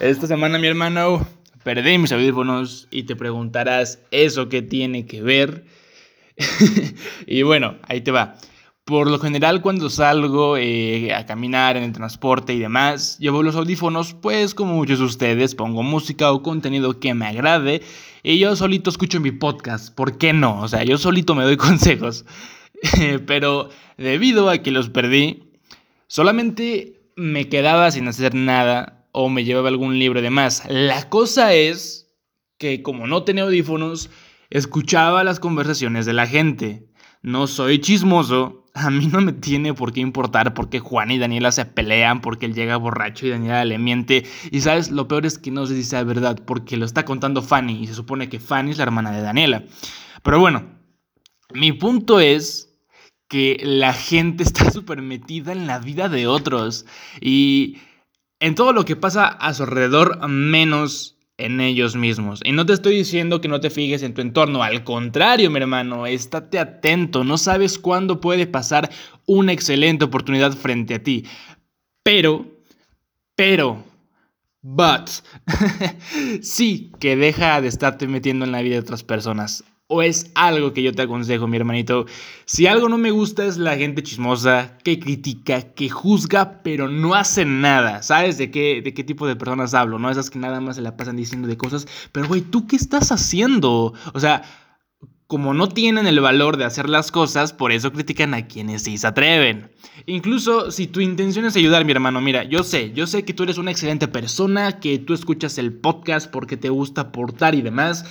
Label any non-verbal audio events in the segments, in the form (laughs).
Esta semana, mi hermano, perdí mis audífonos y te preguntarás, ¿eso qué tiene que ver? (laughs) y bueno, ahí te va. Por lo general, cuando salgo eh, a caminar en el transporte y demás, llevo los audífonos, pues como muchos de ustedes, pongo música o contenido que me agrade y yo solito escucho mi podcast. ¿Por qué no? O sea, yo solito me doy (laughs) consejos. (laughs) Pero debido a que los perdí, solamente me quedaba sin hacer nada o me llevaba algún libro de más. La cosa es que como no tenía audífonos, escuchaba las conversaciones de la gente. No soy chismoso, a mí no me tiene por qué importar porque Juan y Daniela se pelean, porque él llega borracho y Daniela le miente. Y sabes, lo peor es que no sé si sea verdad, porque lo está contando Fanny y se supone que Fanny es la hermana de Daniela. Pero bueno, mi punto es que la gente (laughs) está súper metida en la vida de otros y en todo lo que pasa a su alrededor menos en ellos mismos. Y no te estoy diciendo que no te fijes en tu entorno, al contrario, mi hermano, estate atento, no sabes cuándo puede pasar una excelente oportunidad frente a ti. Pero, pero, but, (laughs) sí que deja de estarte metiendo en la vida de otras personas o es algo que yo te aconsejo, mi hermanito. Si algo no me gusta es la gente chismosa, que critica, que juzga, pero no hace nada. ¿Sabes de qué, de qué tipo de personas hablo? ¿No? Esas que nada más se la pasan diciendo de cosas. Pero, güey, ¿tú qué estás haciendo? O sea, como no tienen el valor de hacer las cosas, por eso critican a quienes sí se atreven. Incluso si tu intención es ayudar, mi hermano, mira, yo sé, yo sé que tú eres una excelente persona, que tú escuchas el podcast porque te gusta aportar y demás.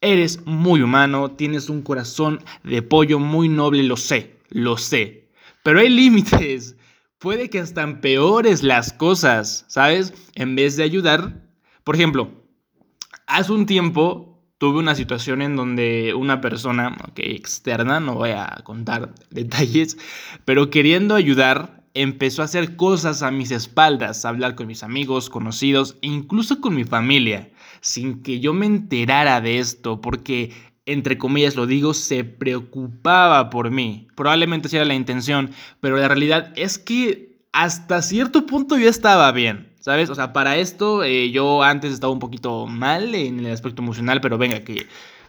Eres muy humano, tienes un corazón de pollo muy noble, lo sé, lo sé. Pero hay límites. Puede que hasta empeores las cosas, ¿sabes? En vez de ayudar. Por ejemplo, hace un tiempo tuve una situación en donde una persona, ok, externa, no voy a contar (laughs) detalles, pero queriendo ayudar, empezó a hacer cosas a mis espaldas, a hablar con mis amigos, conocidos e incluso con mi familia, sin que yo me enterara de esto, porque, entre comillas lo digo, se preocupaba por mí. Probablemente esa era la intención, pero la realidad es que hasta cierto punto yo estaba bien. ¿Sabes? O sea, para esto eh, yo antes estaba un poquito mal en el aspecto emocional, pero venga, que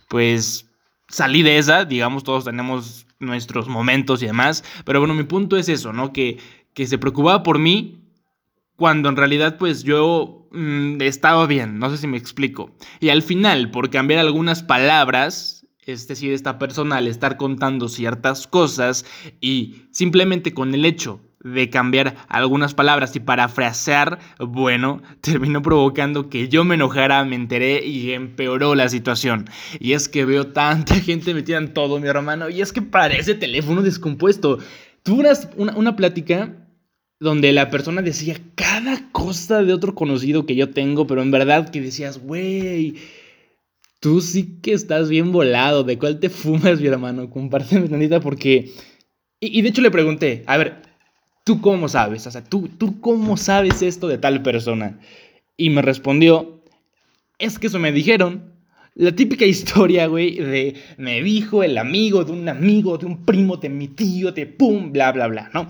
pues salí de esa, digamos, todos tenemos nuestros momentos y demás. Pero bueno, mi punto es eso, ¿no? Que, que se preocupaba por mí cuando en realidad pues yo mm, estaba bien, no sé si me explico. Y al final, por cambiar algunas palabras, es decir, esta persona al estar contando ciertas cosas y simplemente con el hecho de cambiar algunas palabras y parafrasear, bueno, terminó provocando que yo me enojara, me enteré y empeoró la situación. Y es que veo tanta gente metida en todo, mi hermano, y es que parece teléfono descompuesto. Tuve una, una plática donde la persona decía cada cosa de otro conocido que yo tengo, pero en verdad que decías, güey, tú sí que estás bien volado, ¿de cuál te (laughs) fumas, mi hermano? Compárteme tantita porque... Y, y de hecho le pregunté, a ver, ¿tú cómo sabes? O sea, ¿tú, ¿tú cómo sabes esto de tal persona? Y me respondió, es que eso me dijeron. La típica (laughs) historia, güey, de me dijo el amigo de un amigo, de un primo, de mi tío, de pum, bla, bla, bla, ¿no?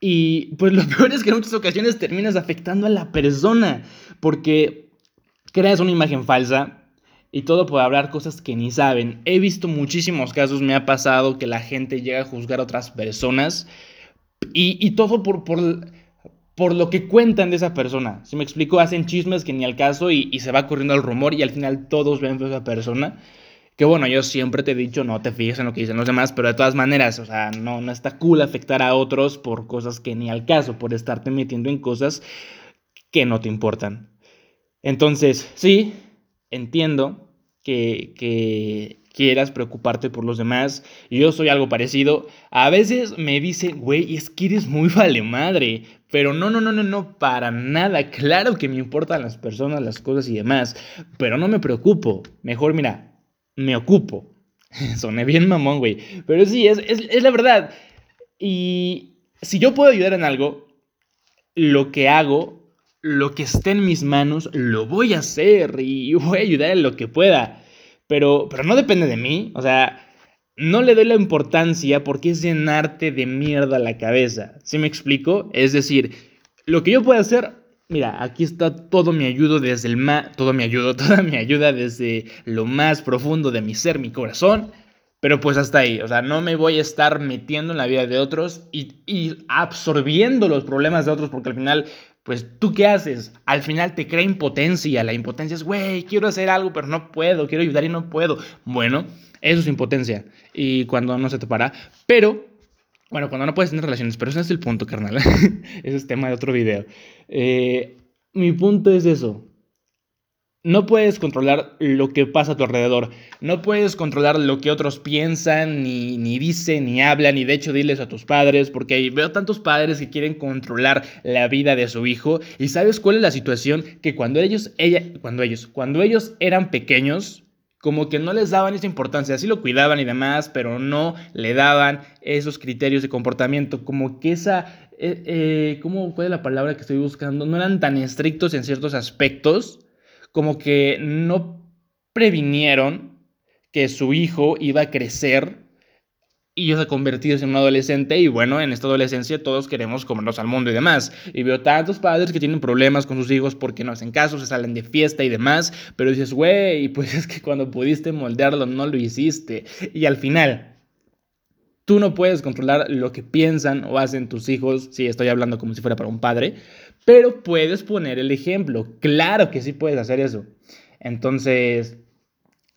Y pues lo (laughs) peor es que en muchas ocasiones terminas afectando a la persona, porque creas una imagen falsa y todo por hablar cosas que ni saben. He visto muchísimos casos, me ha pasado que la gente llega a juzgar a otras personas y, todo por, por, por, lo que cuentan de esa persona. Si me explico, hacen chismes que ni al caso y, se va corriendo el rumor y al final todos ven a esa persona. Que bueno, yo siempre te he dicho, no te fijes en lo que dicen los demás, pero de todas maneras, o sea, no, no está cool afectar a otros por cosas que ni al caso, por estarte metiendo en cosas que no te importan. Entonces, sí, entiendo que, que quieras preocuparte por los demás. Yo soy algo parecido. A veces me dicen, güey, es que eres muy (laughs) vale madre. Pero no, no, no, no, no, para nada. Claro que me importan las personas, las cosas y demás. Pero no me preocupo. Mejor, mira, me ocupo. (laughs) Soné bien mamón, güey. Pero sí, es, es, la verdad. Y si yo puedo ayudar en algo, lo que hago, lo que esté en mis manos, lo voy a hacer y voy a ayudar en lo que pueda. Pero, pero no depende de mí. O sea, no le doy la importancia porque es llenarte de mierda la cabeza. ¿Sí me explico? Es decir, lo que yo puedo hacer, Mira, aquí está todo mi ayudo desde el más, todo mi ayudo, (laughs) toda mi ayuda desde lo más profundo de mi ser, mi corazón. Pero pues hasta ahí, o sea, no me voy a estar metiendo en la vida de otros y, y absorbiendo los problemas de otros porque al final pues tú qué haces? Al final te crea impotencia. La impotencia es, güey, quiero hacer algo, pero no puedo, quiero ayudar y no puedo. Bueno, eso es impotencia. Y cuando no se te para. Pero, bueno, cuando no puedes tener relaciones, pero ese es el punto, carnal. (laughs) ese es tema de otro video. Eh, mi punto es eso. No puedes controlar lo que pasa a tu alrededor. No puedes controlar lo que otros piensan, ni, ni dicen, ni hablan. Y de hecho, diles a tus padres, porque veo tantos padres que quieren controlar la vida de su hijo. ¿Y sabes cuál es la situación? Que cuando ellos, ella, cuando ellos, cuando ellos eran pequeños, como que no les daban esa importancia, así lo cuidaban y demás, pero no le daban esos criterios de comportamiento, como que esa, eh, eh, ¿cómo fue la palabra que estoy buscando? No eran tan estrictos en ciertos aspectos como que no previnieron que su hijo iba a crecer y iba a convertirse en un adolescente y bueno, en esta adolescencia todos queremos comernos al mundo y demás. Y veo tantos padres que tienen problemas con sus hijos porque no hacen caso, se salen de fiesta y demás, pero dices, güey, pues (laughs) es que cuando pudiste moldearlo no lo hiciste. Y al final, tú no puedes controlar lo que piensan o hacen tus hijos, si estoy hablando como si fuera para un padre, pero puedes poner el ejemplo. Claro que sí puedes hacer eso. Entonces,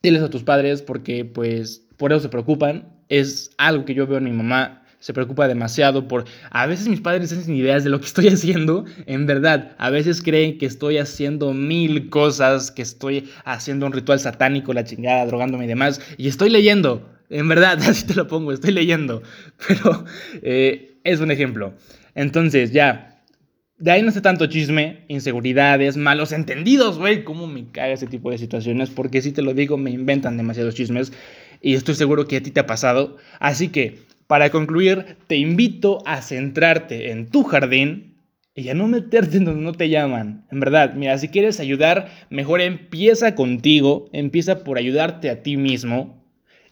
diles a tus padres porque pues por eso se preocupan. Es algo que yo veo en mi mamá. Se preocupa demasiado por... A veces mis padres no tienen ideas de lo que estoy (laughs) haciendo. En verdad, a veces creen que estoy haciendo mil cosas, que estoy haciendo un ritual satánico, la chingada, drogándome y demás. Y estoy leyendo. En verdad, (laughs) así te lo pongo, estoy leyendo. (laughs) Pero eh, es un ejemplo. Entonces, ya, de ahí no sé tanto chisme, inseguridades, malos entendidos, güey. ¿Cómo me caga ese tipo de situaciones? Porque si te lo digo, me inventan demasiados chismes. Y estoy seguro que a ti te ha pasado. Así que, para concluir, te invito a centrarte en tu jardín y a no meterte en donde no te llaman. En verdad, mira, si quieres ayudar, mejor empieza contigo. Empieza por ayudarte a ti mismo.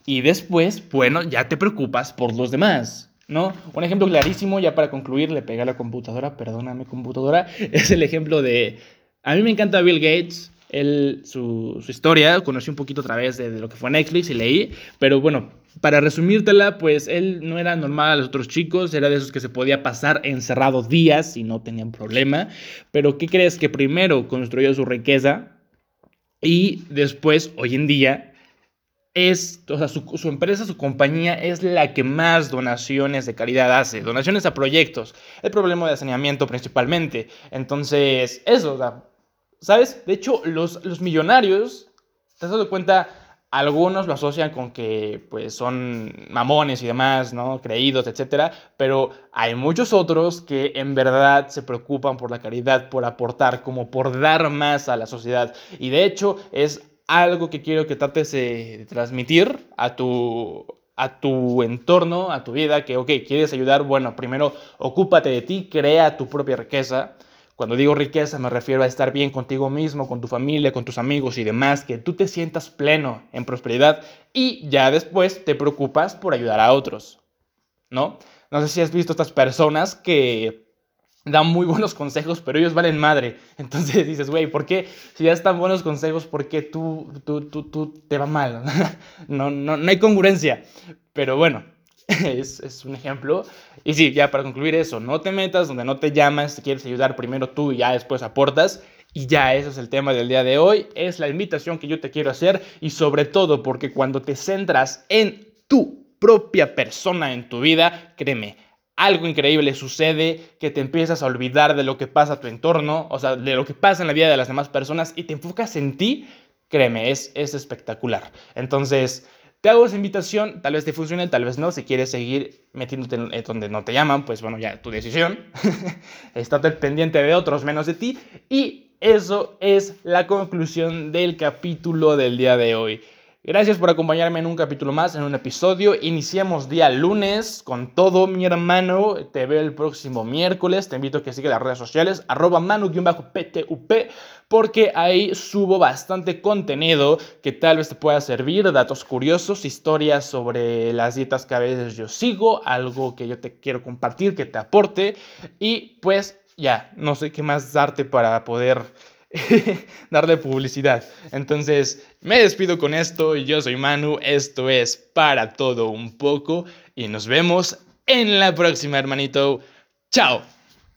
Y después, bueno, ya te preocupas por los demás. ¿no? Un ejemplo clarísimo, ya para concluir, le pegué a la computadora, perdóname computadora, (laughs) es el ejemplo de... A mí me encanta Bill Gates, él, su, historia, conocí un poquito a través de, lo que fue Netflix y leí, pero bueno, para resumírtela, pues él no era normal a los otros chicos, era de esos que se podía pasar encerrado días y no tenían problema, pero ¿qué crees? Que primero construyó su riqueza y después, hoy en día, es, o sea, su, empresa, su compañía es la que más donaciones de caridad hace, donaciones a proyectos, el problema de saneamiento principalmente. Entonces, eso, o sea, ¿sabes? De hecho, los, los millonarios, ¿te has dado cuenta? Algunos lo asocian con que pues son mamones y demás, ¿no? Creídos, etcétera, pero hay muchos otros que en verdad se preocupan por la caridad, por aportar, como por dar más a la sociedad. Y de hecho es algo que quiero que trates de transmitir a tu, a tu entorno, a tu vida, que, ok, quieres ayudar, bueno, primero ocúpate de ti, crea tu propia riqueza. Cuando digo riqueza me refiero a estar bien contigo mismo, con tu familia, con tus amigos y demás, que tú te sientas pleno en prosperidad y ya después te preocupas por ayudar a otros, ¿no? No sé si has visto estas personas que dan muy buenos consejos, pero ellos valen madre. (laughs) Entonces dices, güey, ¿por qué? Si das tan buenos consejos, ¿por qué tú, tú, tú, tú te va mal? (laughs) no, no, no hay congruencia. Pero bueno, (laughs) es, es, un ejemplo. Y sí, ya para concluir eso, no te metas donde no te llamas, te quieres ayudar primero tú y ya después aportas. Y ya, ese es el tema del día de hoy. Es la invitación que yo te quiero hacer y sobre todo porque cuando te centras en tu propia persona en tu vida, créeme, algo increíble sucede, que te empiezas a olvidar de lo que pasa a tu entorno, o sea, de lo que pasa en la vida de las demás personas y te enfocas en ti, créeme, es, es espectacular. Entonces, te hago esa invitación, tal vez te funcione, tal vez no, si quieres seguir metiéndote en donde no te llaman, pues bueno, ya tu decisión, (laughs) estate pendiente de otros menos de ti y eso es la conclusión del capítulo del día de hoy. Gracias por acompañarme en un capítulo más, en un episodio. Iniciamos día lunes con todo, mi hermano. Te veo el próximo miércoles. Te invito a que sigas las redes sociales, arroba manu-ptup, porque ahí subo bastante contenido que tal vez te pueda servir, datos curiosos, historias sobre las dietas que a veces yo sigo, algo que yo te quiero compartir, que te aporte. Y pues ya, no sé qué más darte para poder (laughs) darle publicidad. Entonces, me despido con esto. Yo soy Manu, esto es para todo un poco y nos vemos en la próxima, hermanito. Chao.